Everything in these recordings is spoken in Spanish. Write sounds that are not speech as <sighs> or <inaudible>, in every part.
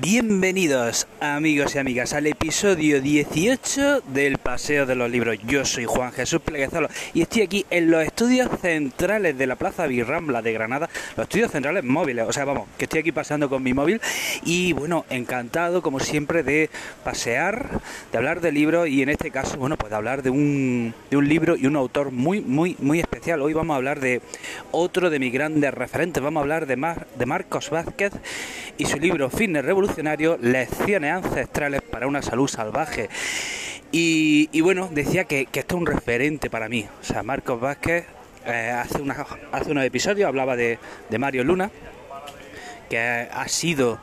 Bienvenidos amigos y amigas al episodio 18 del Paseo de los Libros. Yo soy Juan Jesús Pleguezalo y estoy aquí en los estudios centrales de la Plaza Birrambla de Granada, los estudios centrales móviles, o sea, vamos, que estoy aquí pasando con mi móvil y bueno, encantado como siempre de pasear, de hablar de libros y en este caso, bueno, pues de hablar de un, de un libro y un autor muy, muy, muy especial. Hoy vamos a hablar de otro de mis grandes referentes, vamos a hablar de, Mar, de Marcos Vázquez y su libro Fitness Revolucionario, Lecciones Ancestrales para una Salud Salvaje. Y, bueno, decía que, esto es un referente para mí. O sea, Marcos Vázquez eh, hace, una, hace unos episodios hablaba de, de Mario Luna, que ha sido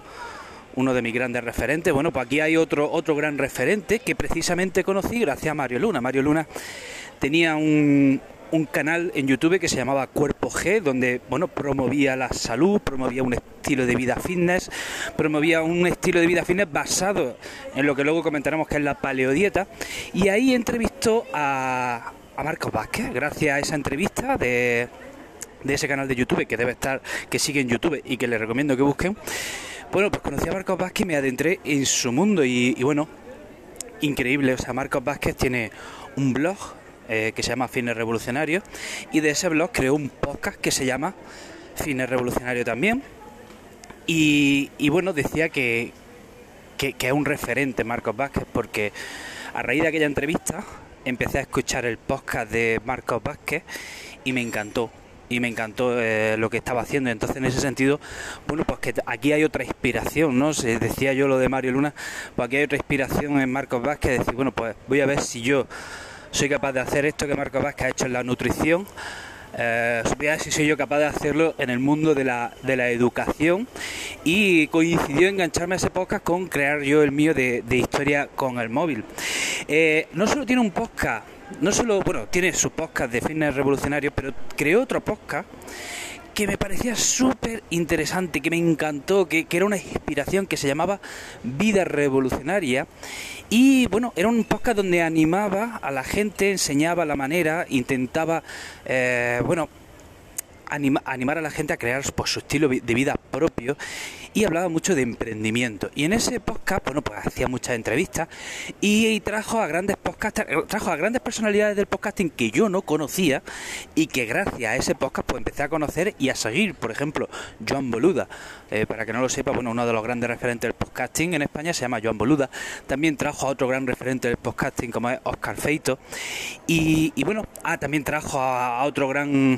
uno de mis grandes referentes. Bueno, pues aquí hay otro, otro gran referente que precisamente conocí gracias a Mario Luna. Mario Luna tenía un, un canal en YouTube que se llamaba Cuerpo G, donde bueno, promovía la salud, promovía un estilo de vida fitness, promovía un estilo de vida fitness basado en lo que luego comentaremos que es la paleodieta. Y ahí entrevistó a, a Marcos Vázquez, gracias a esa entrevista de, de ese canal de YouTube que debe estar, que sigue en YouTube y que les recomiendo que busquen. Bueno, pues conocí a Marcos Vázquez y me adentré en su mundo y, y bueno, increíble. O sea, Marcos Vázquez tiene un blog eh, que se llama Fines Revolucionario y de ese blog creó un podcast que se llama Fines Revolucionario también y, bueno, decía que, que, es un referente Marcos Vázquez porque a raíz de aquella entrevista empecé a escuchar el podcast de Marcos Vázquez y me encantó y me encantó eh, lo que estaba haciendo. Entonces, en ese sentido, bueno, pues que aquí hay otra inspiración, ¿no? Se decía yo lo de Mario Luna, pues aquí hay otra inspiración en Marcos Vázquez, decir, bueno, pues voy a ver si yo soy capaz de hacer esto que Marco Vázquez ha hecho en la nutrición. Eh, si soy yo capaz de hacerlo en el mundo de la, de la educación y coincidió engancharme a ese podcast con crear yo el mío de, historia con el móvil. Eh, no solo tiene un podcast, no solo, bueno, tiene su podcast de fitness revolucionario, pero creó otro podcast que me parecía súper interesante, que me encantó, que, que, era una inspiración que se llamaba Vida Revolucionaria. Y bueno, era un podcast donde animaba a la gente, enseñaba la manera, intentaba, eh, bueno, animar a la gente a crear pues, su estilo de vida propio y hablaba mucho de emprendimiento. Y en ese podcast, bueno, pues hacía muchas entrevistas y, trajo a grandes podcasters, eh, trajo a grandes personalidades del podcasting que yo no conocía y que gracias a ese podcast pues empecé a conocer y a seguir. Por ejemplo, Joan Boluda. Eh, para que no lo sepa, bueno, uno de los grandes referentes del podcasting en España se llama Joan Boluda. También trajo a otro gran referente del podcasting como es Oscar Feito. Y, bueno, ah, también trajo a otro gran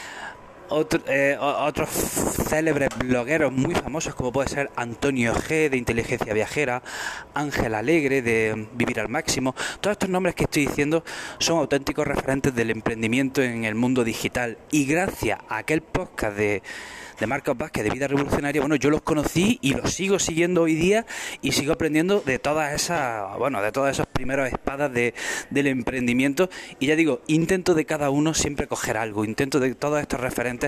eh, otros célebres blogueros muy famosos como puede ser Antonio G de Inteligencia Viajera, Ángel Alegre de Vivir al Máximo. Todos estos nombres que estoy diciendo son auténticos referentes del emprendimiento en el mundo digital y gracias a aquel podcast de de Marcos Vázquez de Vida Revolucionaria, bueno, yo los conocí y los sigo siguiendo hoy día y sigo aprendiendo de todas esas, bueno, de todas esas primeras espadas de, del emprendimiento. Y ya digo, intento de cada uno siempre coger algo, intento de todos estos referentes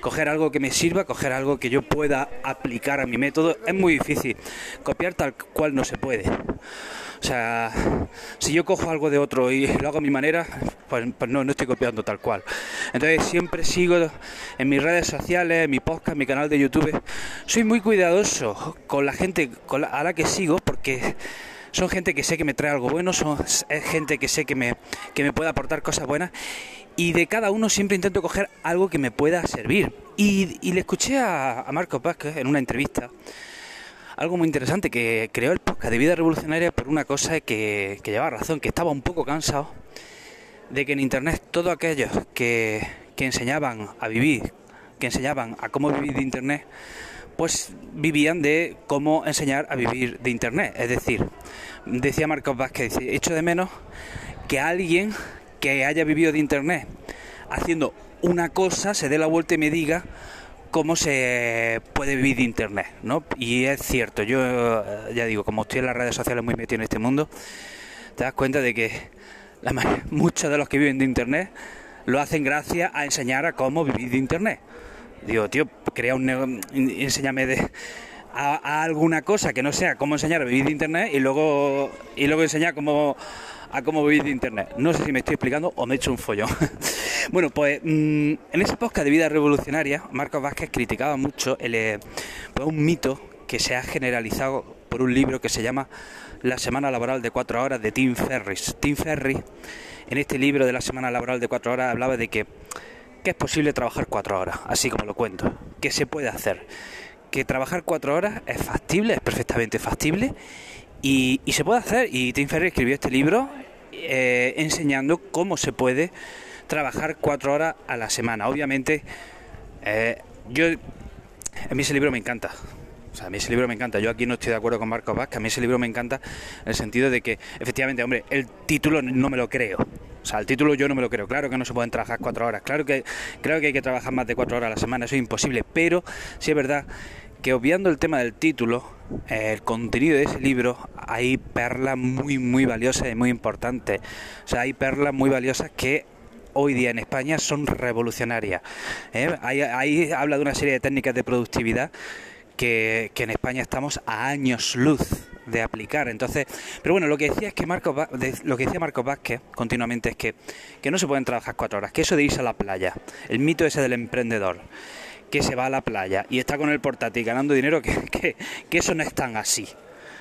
coger algo que me sirva, coger algo que yo pueda aplicar a mi método. Es muy difícil, copiar tal cual no se puede. O sea, si yo cojo algo de otro y lo hago a mi manera, pues, pues, no, no estoy copiando tal cual. Entonces siempre sigo en mis redes sociales, en mi podcast, en mi canal de YouTube. Soy muy cuidadoso con la gente a la que sigo porque son gente que sé que me trae algo bueno, son, es gente que sé que me, que me puede aportar cosas buenas y de cada uno siempre intento coger algo que me pueda servir. Y, le escuché a, a Marco Vázquez en una entrevista algo muy interesante, que creó el podcast de Vida Revolucionaria por una cosa que, que llevaba razón, que estaba un poco cansado de que en Internet todos aquellos que, que enseñaban a vivir, que enseñaban a cómo vivir de Internet, pues vivían de cómo enseñar a vivir de Internet. Es decir, decía Marcos Vázquez, echo de menos que alguien que haya vivido de Internet haciendo una cosa se dé la vuelta y me diga cómo se puede vivir de Internet, ¿no? Y es cierto, yo eh, ya digo, como estoy en las redes sociales muy metido en este mundo, te das cuenta de que <laughs> muchos de los que viven de Internet lo hacen gracias a enseñar a cómo vivir de Internet. Digo, tío, crea un enséñame de a, alguna cosa que no sea cómo enseñar a vivir de Internet y luego y luego enseñar cómo a cómo vivir de Internet. No sé si me estoy explicando o me he hecho un follón. <laughs> bueno, pues mm, en ese podcast de vida revolucionaria, Marcos Vázquez criticaba mucho el, eh, pues un mito que se ha generalizado por un libro que se llama La semana laboral de cuatro horas de Tim Ferris. Tim Ferris, en este libro de la semana laboral de cuatro horas, hablaba de que, que es posible trabajar cuatro horas, así como lo cuento, que se puede hacer, que trabajar cuatro horas es factible, es perfectamente factible y, se puede hacer. Y Tim Ferris escribió este libro eh, enseñando cómo se puede trabajar cuatro horas a la semana. Obviamente, eh, yo a mí ese libro me encanta. O sea, a mí ese libro me encanta. Yo aquí no estoy de acuerdo con Marcos Vázquez. A mí ese libro me encanta en el sentido de que, efectivamente, hombre, el título no me lo creo. O sea, el título yo no me lo creo. Claro que no se pueden trabajar cuatro horas. Claro que, creo que hay que trabajar más de cuatro horas a la semana. Eso es imposible. Pero sí es verdad que obviando el tema del título, el contenido de ese libro, hay perlas muy, muy valiosas y muy importantes. O sea, hay perlas muy valiosas que hoy día en España son revolucionarias. ¿eh? Ahí, habla de una serie de técnicas de productividad que, en España estamos a años luz de aplicar. Entonces, pero bueno, lo que decía es que Marcos lo que decía Marcos Vázquez continuamente es que, que no se pueden trabajar cuatro horas, que eso de irse a la playa, el mito ese del emprendedor que se va a la playa y está con el portátil ganando dinero, que, eso no es tan así.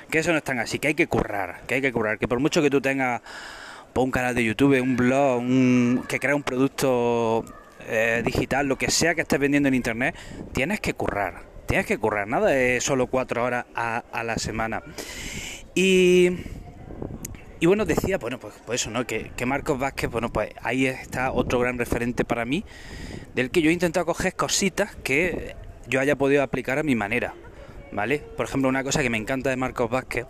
Que eso no es tan así, que hay que currar, que hay que currar, que por mucho que tú tengas un canal de YouTube, un blog, un, que crea un producto eh, digital, lo que sea que estés vendiendo en internet, tienes que currar, tienes que currar, nada de solo cuatro horas a, la semana. Y, y bueno, decía, bueno, pues, pues eso, ¿no? Que, que, Marcos Vázquez, bueno, pues ahí está otro gran referente para mí, del que yo he intentado coger cositas que yo haya podido aplicar a mi manera, ¿vale? Por ejemplo, una cosa que me encanta de Marcos Vázquez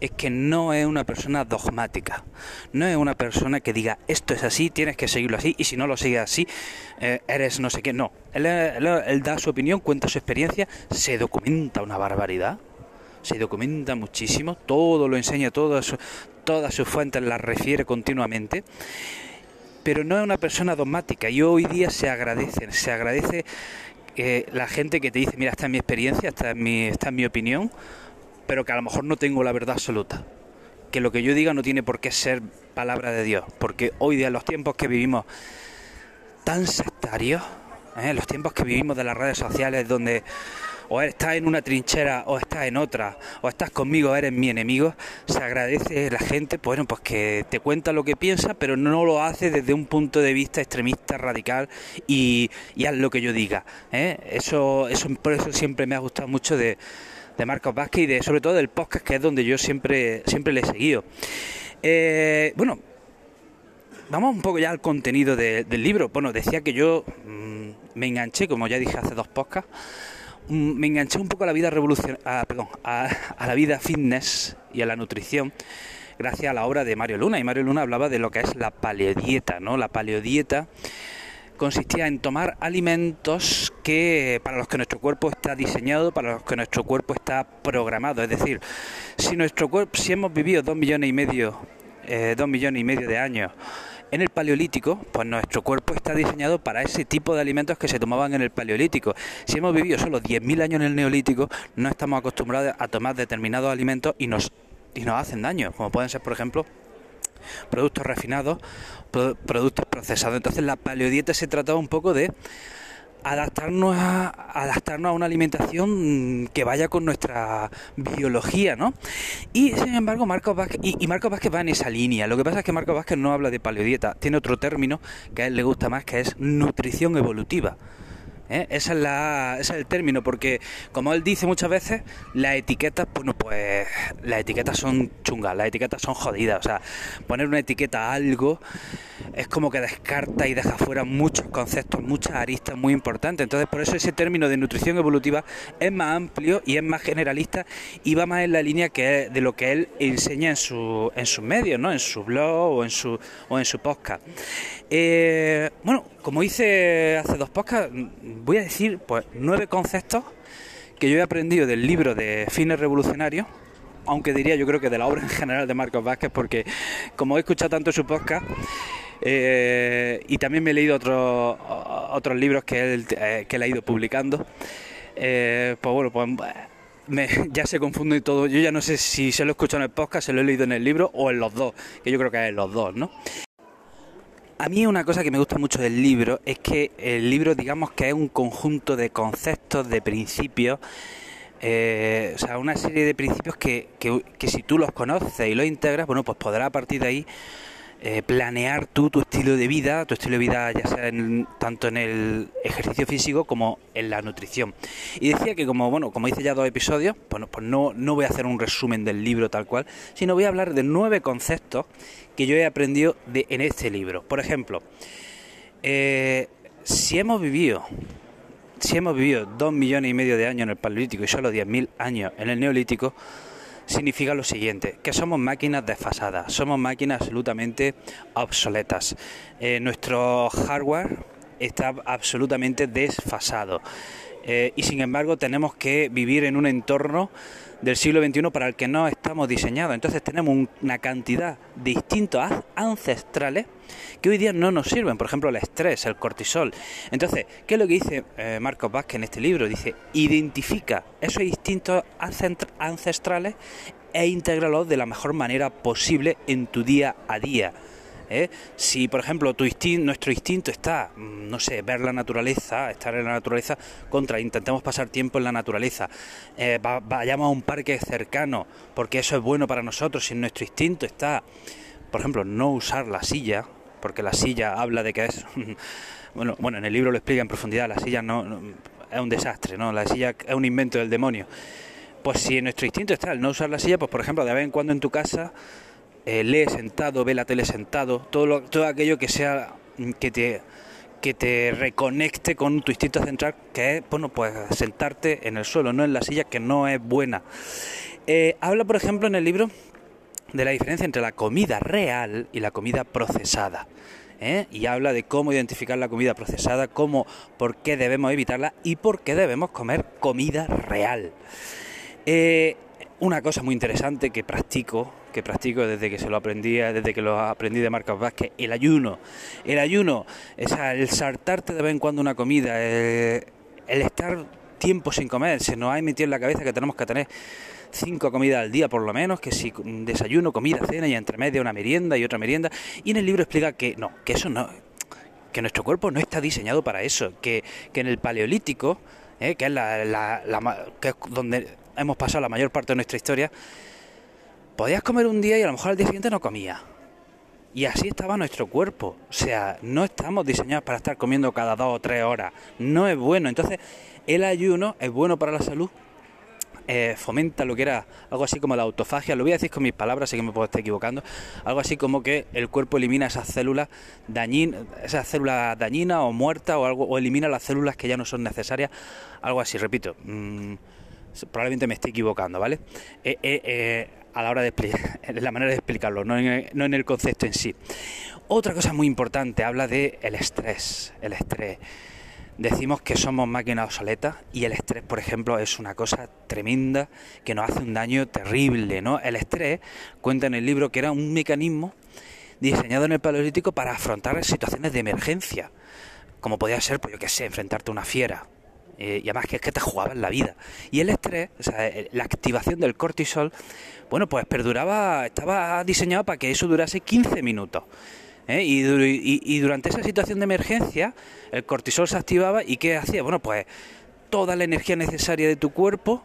es que no es una persona dogmática, no es una persona que diga esto es así, tienes que seguirlo así y si no lo sigues así, eh, eres no sé qué. No, él, da su opinión, cuenta su experiencia, se documenta una barbaridad, se documenta muchísimo, todo lo enseña, todas sus fuentes las refiere continuamente. Pero no es una persona dogmática y hoy día se agradece, se agradece eh, la gente que te dice, mira, esta es mi experiencia, esta es mi, esta es mi opinión, pero que a lo mejor no tengo la verdad absoluta. Que lo que yo diga no tiene por qué ser palabra de Dios, porque hoy día, los tiempos que vivimos tan sectarios, ¿eh? los tiempos que vivimos de las redes sociales, donde o estás en una trinchera o estás en otra, o estás conmigo, o eres mi enemigo, se agradece la gente, bueno, pues que te cuenta lo que piensa, pero no lo hace desde un punto de vista extremista, radical y, y haz lo que yo diga. ¿eh? Eso, eso, por eso siempre me ha gustado mucho de de Marcos Vázquez y de, sobre todo del podcast, que es donde yo siempre, siempre le he seguido. Eh, bueno, vamos un poco ya al contenido del libro. Bueno, decía que yo mm, me enganché, como ya dije hace dos podcasts, mm, me enganché un poco a la vida revolución, a, perdón, a, a, la vida fitness y a la nutrición gracias a la obra de Mario Luna. Y Mario Luna hablaba de lo que es la paleodieta, ¿no? La paleodieta consistía en tomar alimentos que para los que nuestro cuerpo está diseñado, para los que nuestro cuerpo está programado. Es decir, si nuestro cuerpo, si hemos vivido dos millones y medio, eh, dos millones y medio de años en el paleolítico, pues nuestro cuerpo está diseñado para ese tipo de alimentos que se tomaban en el paleolítico. Si hemos vivido solo 10.000 años en el neolítico, no estamos acostumbrados a tomar determinados alimentos y nos, y nos hacen daño, como pueden ser, por ejemplo, productos refinados, productos procesados. Entonces la paleodieta se trataba un poco de adaptarnos a, adaptarnos a una alimentación que vaya con nuestra biología, ¿no? Y sin embargo, Marcos Vázquez, y, y Marcos Vázquez va en esa línea. Lo que pasa es que Marcos Vázquez no habla de paleodieta, tiene otro término que a él le gusta más, que es nutrición evolutiva. ¿Eh? Esa es la, ese es el término, porque como él dice muchas veces, las etiquetas, bueno, pues las etiquetas son chungas, las etiquetas son jodidas. O sea, poner una etiqueta a algo es como que descarta y deja fuera muchos conceptos, muchas aristas muy importantes. Entonces, por eso ese término de nutrición evolutiva es más amplio y es más generalista y va más en la línea que de lo que él enseña en, su, en sus medios, ¿no? En su blog o en su, o en su podcast. Eh, bueno, como hice hace dos podcasts, voy a decir pues nueve conceptos que yo he aprendido del libro de Fines Revolucionarios, aunque diría yo creo que de la obra en general de Marcos Vázquez, porque como he escuchado tanto su podcast, eh, y también me he leído otros otros libros que él, eh, que él ha ido publicando, pues bueno, pues ya se confunde todo. Yo ya no sé si se lo he escuchado en el podcast, se lo he leído en el libro o en los dos, que yo creo que es en los dos, ¿no? A mí una cosa que me gusta mucho del libro es que el libro digamos que es un conjunto de conceptos, de principios eh, o sea, una serie de principios que, que, si tú los conoces y los integras, bueno, pues podrás a partir de ahí eh, planear tú tu estilo de vida, tu estilo de vida ya sea tanto en el ejercicio físico como en la nutrición. Y decía que como, bueno, como hice ya dos episodios, bueno, pues no, no voy a hacer un resumen del libro tal cual, sino voy a hablar de nueve conceptos que yo he aprendido de, en este libro. Por ejemplo, eh, si hemos vivido si hemos vivido dos millones y medio de años en el Paleolítico y solo 10.000 años en el Neolítico, significa lo siguiente, que somos máquinas desfasadas, somos máquinas absolutamente obsoletas. Eh, nuestro hardware está absolutamente desfasado. Eh, y sin embargo tenemos que vivir en un entorno del siglo XXI para el que no estamos diseñados. Entonces tenemos una cantidad de instintos ancestrales que hoy día no nos sirven. Por ejemplo, el estrés, el cortisol. Entonces, ¿qué es lo que dice eh, Marcos Vázquez en este libro? Dice, identifica esos instintos ancestrales e intégralos de la mejor manera posible en tu día a día. ¿Eh? Si, por ejemplo, tu instinto, nuestro instinto está, mm, no sé, ver la naturaleza, estar en la naturaleza, contra, intentemos pasar tiempo en la naturaleza, eh, vayamos a un parque cercano, porque eso es bueno para nosotros. Si nuestro instinto está, por ejemplo, no usar la silla, porque la silla habla de que es, <laughs> bueno, bueno, en el libro lo explica en profundidad, la silla no, es un desastre, ¿no? La silla es un invento del demonio. Pues si nuestro instinto está el no usar la silla, pues por ejemplo, de vez en cuando en tu casa eh, lee sentado, ve la tele sentado, todo, todo aquello que sea que te que te reconecte con tu instinto central, que es, bueno, pues sentarte en el suelo, no en la silla, que no es buena. Eh, habla, por ejemplo, en el libro de la diferencia entre la comida real y la comida procesada. ¿eh? Y habla de cómo identificar la comida procesada, cómo, por qué debemos evitarla y por qué debemos comer comida real. una cosa muy interesante que practico que practico desde que se lo aprendí, desde que lo aprendí de Marcos Vázquez, el ayuno. El ayuno, es el saltarte de vez en cuando una comida, el, estar tiempo sin comer, se nos ha metido en la cabeza que tenemos que tener cinco comidas al día por lo menos, que si desayuno, comida, cena y entre media una merienda y otra merienda. Y en el libro explica que no, que eso no, que nuestro cuerpo no está diseñado para eso, que, que en el paleolítico, eh, que es la, que es donde hemos pasado la mayor parte de nuestra historia, podías comer un día y a lo mejor al día siguiente no comía. Y así estaba nuestro cuerpo. O sea, no estamos diseñados para estar comiendo cada dos o tres horas. No es bueno. Entonces, el ayuno es bueno para la salud. Eh, fomenta lo que era algo así como la autofagia. Lo voy a decir con mis palabras, sé que me puedo estar equivocando. Algo así como que el cuerpo elimina esas células dañinas, esas células dañinas o muertas o algo, o elimina las células que ya no son necesarias. Algo así, repito. Mm, probablemente me esté equivocando, ¿vale? Eh, eh, a la hora de explicar, <laughs> la manera de explicarlo, no en, el, concepto en sí. Otra cosa muy importante, habla de el estrés, el estrés. Decimos que somos máquinas obsoletas y el estrés, por ejemplo, es una cosa tremenda que nos hace un daño terrible, ¿no? El estrés cuenta en el libro que era un mecanismo diseñado en el Paleolítico para afrontar situaciones de emergencia, como podía ser, pues yo qué sé, enfrentarte a una fiera, eh, y además que es que te jugaba en la vida. Y el estrés, o sea, eh, la activación del cortisol, bueno, pues perduraba, estaba diseñado para que eso durase 15 minutos. ¿eh? Y, durante esa situación de emergencia, el cortisol se activaba y ¿qué hacía? Bueno, pues toda la energía necesaria de tu cuerpo,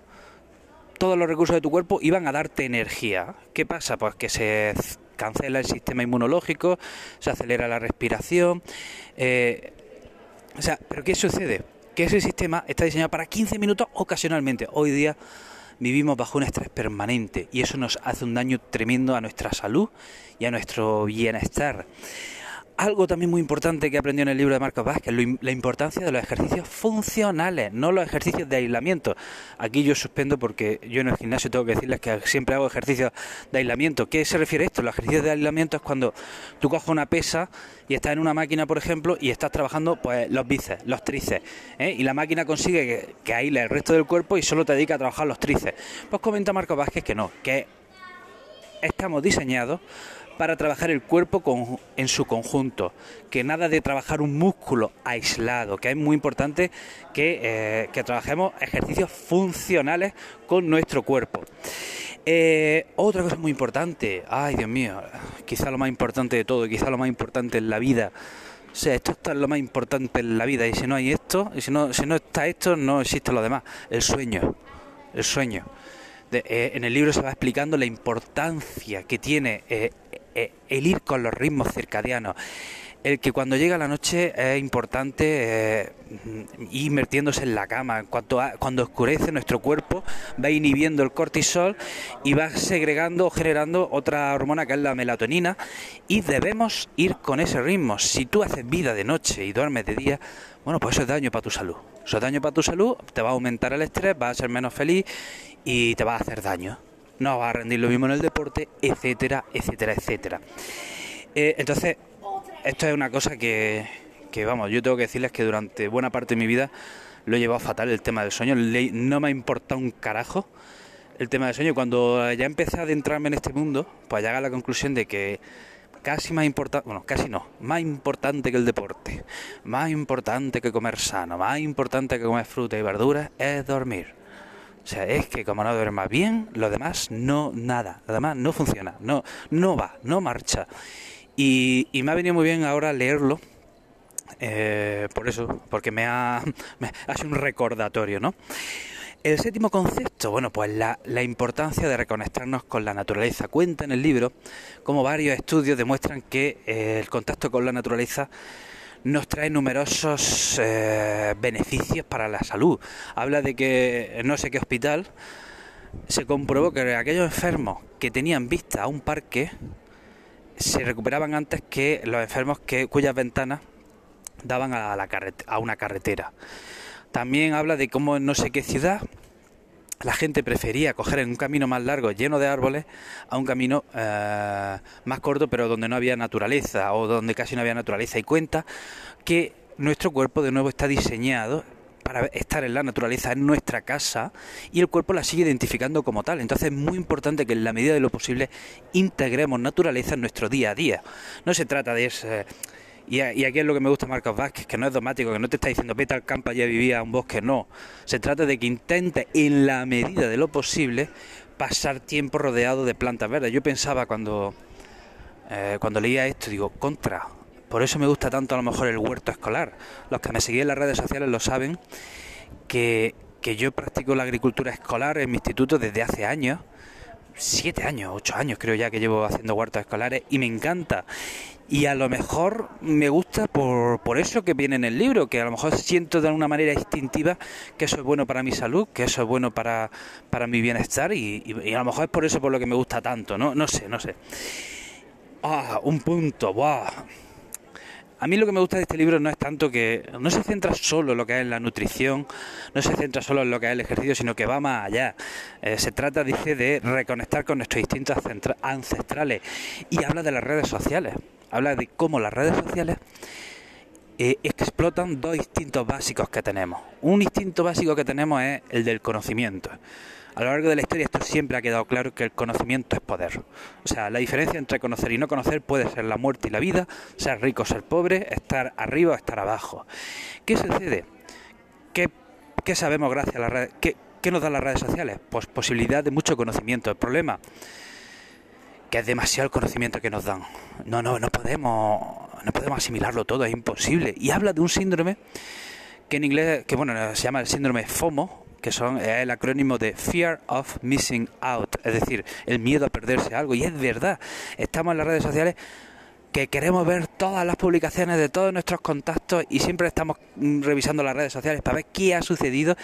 todos los recursos de tu cuerpo iban a darte energía. ¿Qué pasa? Pues que se cancela el sistema inmunológico, se acelera la respiración. o sea, ¿pero qué sucede? Que ese sistema está diseñado para 15 minutos ocasionalmente. Hoy día vivimos bajo un estrés permanente y eso nos hace un daño tremendo a nuestra salud y a nuestro bienestar. Algo también muy importante que aprendió en el libro de Marcos Vázquez, la importancia de los ejercicios funcionales, no los ejercicios de aislamiento. Aquí yo suspendo porque yo en el gimnasio tengo que decirles que siempre hago ejercicios de aislamiento. ¿Qué se refiere a esto? Los ejercicios de aislamiento es cuando tú coges una pesa y estás en una máquina, por ejemplo, y estás trabajando pues los bíceps, los tríceps, ¿eh? y la máquina consigue que, que el resto del cuerpo y solo te dedica a trabajar los tríceps. Pues comenta Marcos Vázquez que no, que estamos diseñados para trabajar el cuerpo en su conjunto, que nada de trabajar un músculo aislado, que es muy importante que, eh, trabajemos ejercicios funcionales con nuestro cuerpo. Eh, otra cosa muy importante, ay Dios mío, quizá lo más importante de todo, quizá lo más importante en la vida. O sea, esto es lo más importante en la vida y si no hay esto, y si no, si no está esto, no existe lo demás. El sueño. el sueño. Eh, en el libro se va explicando la importancia que tiene eh, el ir con los ritmos circadianos. El que cuando llega la noche es importante ir metiéndose en la cama. Cuando, cuando oscurece nuestro cuerpo va inhibiendo el cortisol y va segregando o generando otra hormona que es la melatonina y debemos ir con ese ritmo. Si tú haces vida de noche y duermes de día, bueno, pues eso es daño para tu salud. Eso es daño para tu salud, te va a aumentar el estrés, vas a ser menos feliz y te va a hacer daño. No vas a rendir lo mismo en el deporte, etcétera, etcétera, etcétera. Eh, entonces, esto es una cosa que, que, vamos, yo tengo que decirles que durante buena parte de mi vida lo he llevado fatal el tema del sueño. No me ha importado un carajo el tema del sueño. Cuando ya empecé a adentrarme en este mundo, pues llegué a la conclusión de que casi más importante, bueno, casi no, más importante que el deporte, más importante que comer sano, más importante que comer fruta y verduras es dormir. O sea, es que como no duermas bien, lo demás no, nada, lo demás no funciona, no, no va, no marcha. Y, me ha venido muy bien ahora leerlo, eh, por eso, porque me ha, <laughs> un recordatorio, ¿no? El séptimo concepto, bueno, pues la, la, importancia de reconectarnos con la naturaleza. Cuenta en el libro como varios estudios demuestran que eh, el contacto con la naturaleza nos trae numerosos eh, beneficios para la salud. Habla de que no sé qué hospital se comprobó que aquellos enfermos que tenían vista a un parque se recuperaban antes que los enfermos que cuyas ventanas daban a, la a una carretera. También habla de cómo en no sé qué ciudad la gente prefería coger un camino más largo lleno de árboles a un camino eh, más corto pero donde no había naturaleza o donde casi no había naturaleza y cuenta que nuestro cuerpo de nuevo está diseñado para estar en la naturaleza en nuestra casa y el cuerpo la sigue identificando como tal. Entonces es muy importante que en la medida de lo posible integremos naturaleza en nuestro día a día. No se trata de... Ese, y, aquí es lo que me gusta Marcos Vázquez, que no es dogmático, que no te está diciendo vete al campo ya vivía un bosque, no. Se trata de que intente, en la medida de lo posible, pasar tiempo rodeado de plantas verdes. Yo pensaba cuando, eh, cuando leía esto, digo, contra. Por eso me gusta tanto a lo mejor el huerto escolar. Los que me siguen en las redes sociales lo saben, que, que yo practico la agricultura escolar en mi instituto desde hace años siete años, ocho años creo ya que llevo haciendo huertos escolares y me encanta. Y a lo mejor me gusta por, por eso que viene en el libro, que a lo mejor siento de alguna manera instintiva que eso es bueno para mi salud, que eso es bueno para, para mi bienestar y, a lo mejor es por eso por lo que me gusta tanto, ¿no? No sé, no sé. Ah, un punto, ¡buah! A mí lo que me gusta de este libro no es tanto que no se centra solo en lo que es la nutrición, no se centra solo en lo que es el ejercicio, sino que va más allá. Eh, se trata, dice, de reconectar con nuestros instintos ancestrales y habla de las redes sociales. Habla de cómo las redes sociales eh, explotan dos instintos básicos que tenemos. Un instinto básico que tenemos es el del conocimiento. A lo largo de la historia esto siempre ha quedado claro que el conocimiento es poder. O sea, la diferencia entre conocer y no conocer puede ser la muerte y la vida, ser rico ser pobre, estar arriba o estar abajo. ¿Qué sucede? ¿Qué, sabemos gracias a las redes? ¿Qué, ¿Qué nos dan las redes sociales? Pues posibilidad de mucho conocimiento. El problema que es demasiado el conocimiento que nos dan. No, no, no podemos, no podemos asimilarlo todo, es imposible. Y habla de un síndrome que en inglés, que bueno, se llama el síndrome FOMO, que son el acrónimo de Fear of Missing Out, es decir, el miedo a perderse algo. Y es verdad, estamos en las redes sociales que queremos ver todas las publicaciones de todos nuestros contactos y siempre estamos mm, revisando las redes sociales para ver qué ha sucedido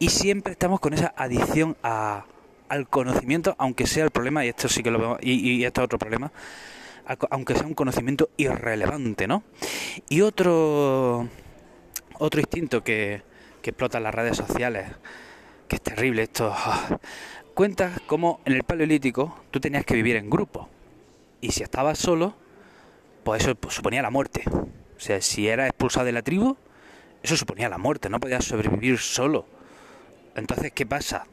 y siempre estamos con esa adicción a, al conocimiento, aunque sea el problema, y esto sí que lo vemos, y, y esto es otro problema, aunque sea un conocimiento irrelevante, ¿no? Y otro, otro instinto que, que explotan las redes sociales, que es terrible esto. <sighs> Cuentas cómo en el Paleolítico tú tenías que vivir en grupo. Y si estabas solo, pues eso suponía la muerte. O sea, si eras expulsado de la tribu, eso suponía la muerte, no podías sobrevivir solo. Entonces, ¿qué pasa?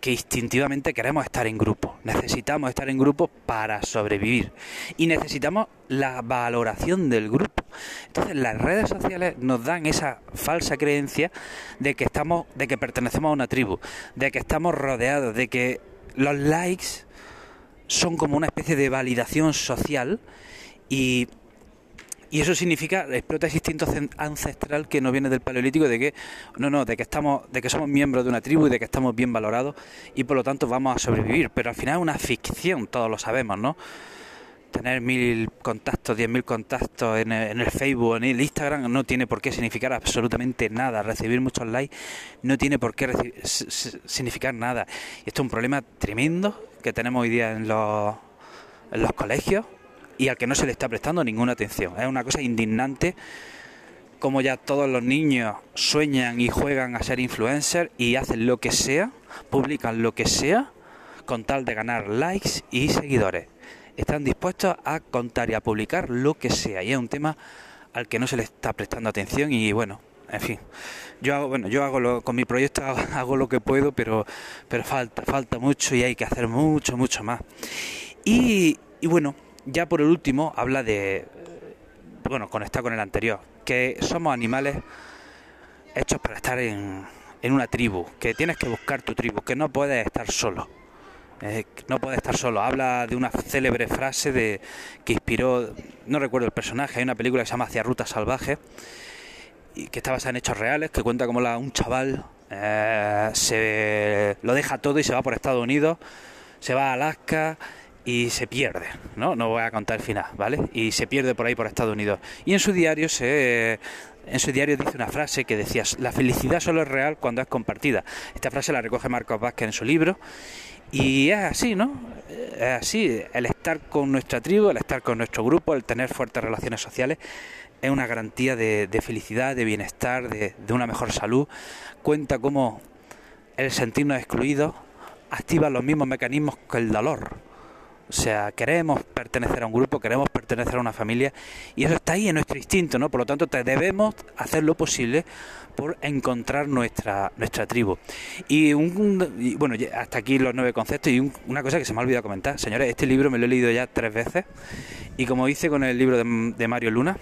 Que instintivamente queremos estar en grupo. Necesitamos estar en grupo para sobrevivir. Y necesitamos la valoración del grupo. Entonces las redes sociales nos dan esa falsa creencia de que estamos, de que pertenecemos a una tribu, de que estamos rodeados, de que los likes son como una especie de validación social y Y eso significa, explota ese instinto ancestral que no viene del paleolítico de que, no, no, de que estamos, de que somos miembros de una tribu y de que estamos bien valorados y por lo tanto vamos a sobrevivir. Pero al final es una ficción, todos lo sabemos, ¿no? Tener mil contactos, diez mil contactos en el, en el Facebook, en el Instagram, no tiene por qué significar absolutamente nada. Recibir muchos likes no tiene por qué significar nada. Y esto es un problema tremendo que tenemos hoy día en los, en los colegios y al que no se le está prestando ninguna atención. Es una cosa indignante como ya todos los niños sueñan y juegan a ser influencers y hacen lo que sea, publican lo que sea con tal de ganar likes y seguidores. Están dispuestos a contar y a publicar lo que sea y es un tema al que no se le está prestando atención y bueno, en fin. Yo hago, bueno, yo hago lo, con mi proyecto <laughs> hago, lo que puedo, pero pero falta, falta mucho y hay que hacer mucho, mucho más. Y, y bueno, ya por el último habla de, bueno, conectar con el anterior, que somos animales hechos para estar en, en una tribu, que tienes que buscar tu tribu, que no puedes estar solo. Eh, no puedes estar solo. Habla de una célebre frase de que inspiró, no recuerdo el personaje, hay una película que se llama Hacia Rutas Salvajes, y que está basada en hechos reales, que cuenta como un chaval eh, se lo deja todo y se va por Estados Unidos, se va a Alaska y se pierde, ¿no? No voy a contar el final, ¿vale? Y se pierde por ahí por Estados Unidos. Y en su diario se en su diario dice una frase que decía, la felicidad solo es real cuando es compartida. Esta frase la recoge Marcos Vázquez en su libro y es así, ¿no? Es así, el estar con nuestra tribu, el estar con nuestro grupo, el tener fuertes relaciones sociales es una garantía de, felicidad, de bienestar, de, de una mejor salud. Cuenta cómo el sentirnos excluidos activa los mismos mecanismos que el dolor o sea, queremos pertenecer a un grupo, queremos pertenecer a una familia y eso está ahí en nuestro instinto, ¿no? Por lo tanto, debemos hacer lo posible por encontrar nuestra nuestra tribu. Y, un, bueno, hasta aquí los nueve conceptos y una cosa que se me ha olvidado comentar. Señores, este libro me lo he leído ya tres veces y como hice con el libro de, Mario Luna,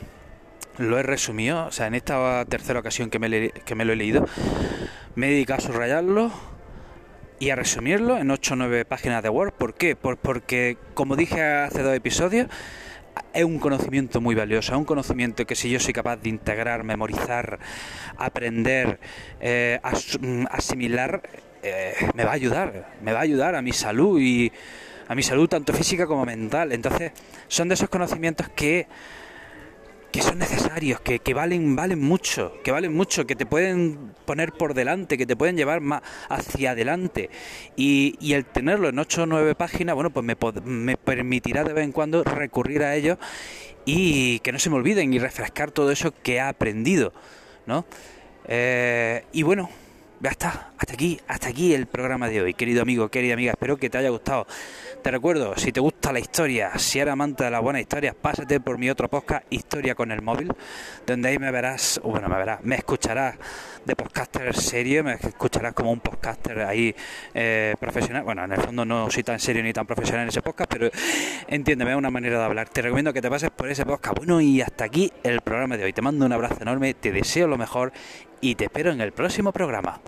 lo he resumido, o sea, en esta tercera ocasión que me, que me lo he leído, me he dedicado a subrayarlo y a resumirlo en 8 o 9 páginas de Word. ¿Por qué? porque, como dije hace dos episodios, es un conocimiento muy valioso, es un conocimiento que si yo soy capaz de integrar, memorizar, aprender, eh, mm, asimilar, eh, me va a ayudar, me va a ayudar a mi salud y a mi salud tanto física como mental. Entonces, son de esos conocimientos que que son necesarios, que, que, valen, valen mucho, que valen mucho, que te pueden poner por delante, que te pueden llevar más hacia adelante. Y, y el tenerlo en 8 o 9 páginas, bueno, pues me, me permitirá de vez en cuando recurrir a ellos y que no se me olviden y refrescar todo eso que he aprendido, ¿no? Eh, y bueno, ya está, hasta aquí, hasta aquí el programa de hoy, querido amigo, querida amiga, espero que te haya gustado. Te recuerdo, si te gusta la historia, si eres amante de las buenas historias, pásate por mi otro podcast, Historia con el móvil, donde ahí me verás, bueno, me verás, me escucharás de podcaster serio, me escucharás como un podcaster ahí eh, profesional. Bueno, en el fondo no soy tan serio ni tan profesional en ese podcast, pero entiéndeme, es una manera de hablar. Te recomiendo que te pases por ese podcast. Bueno, y hasta aquí el programa de hoy. Te mando un abrazo enorme, te deseo lo mejor y te espero en el próximo programa.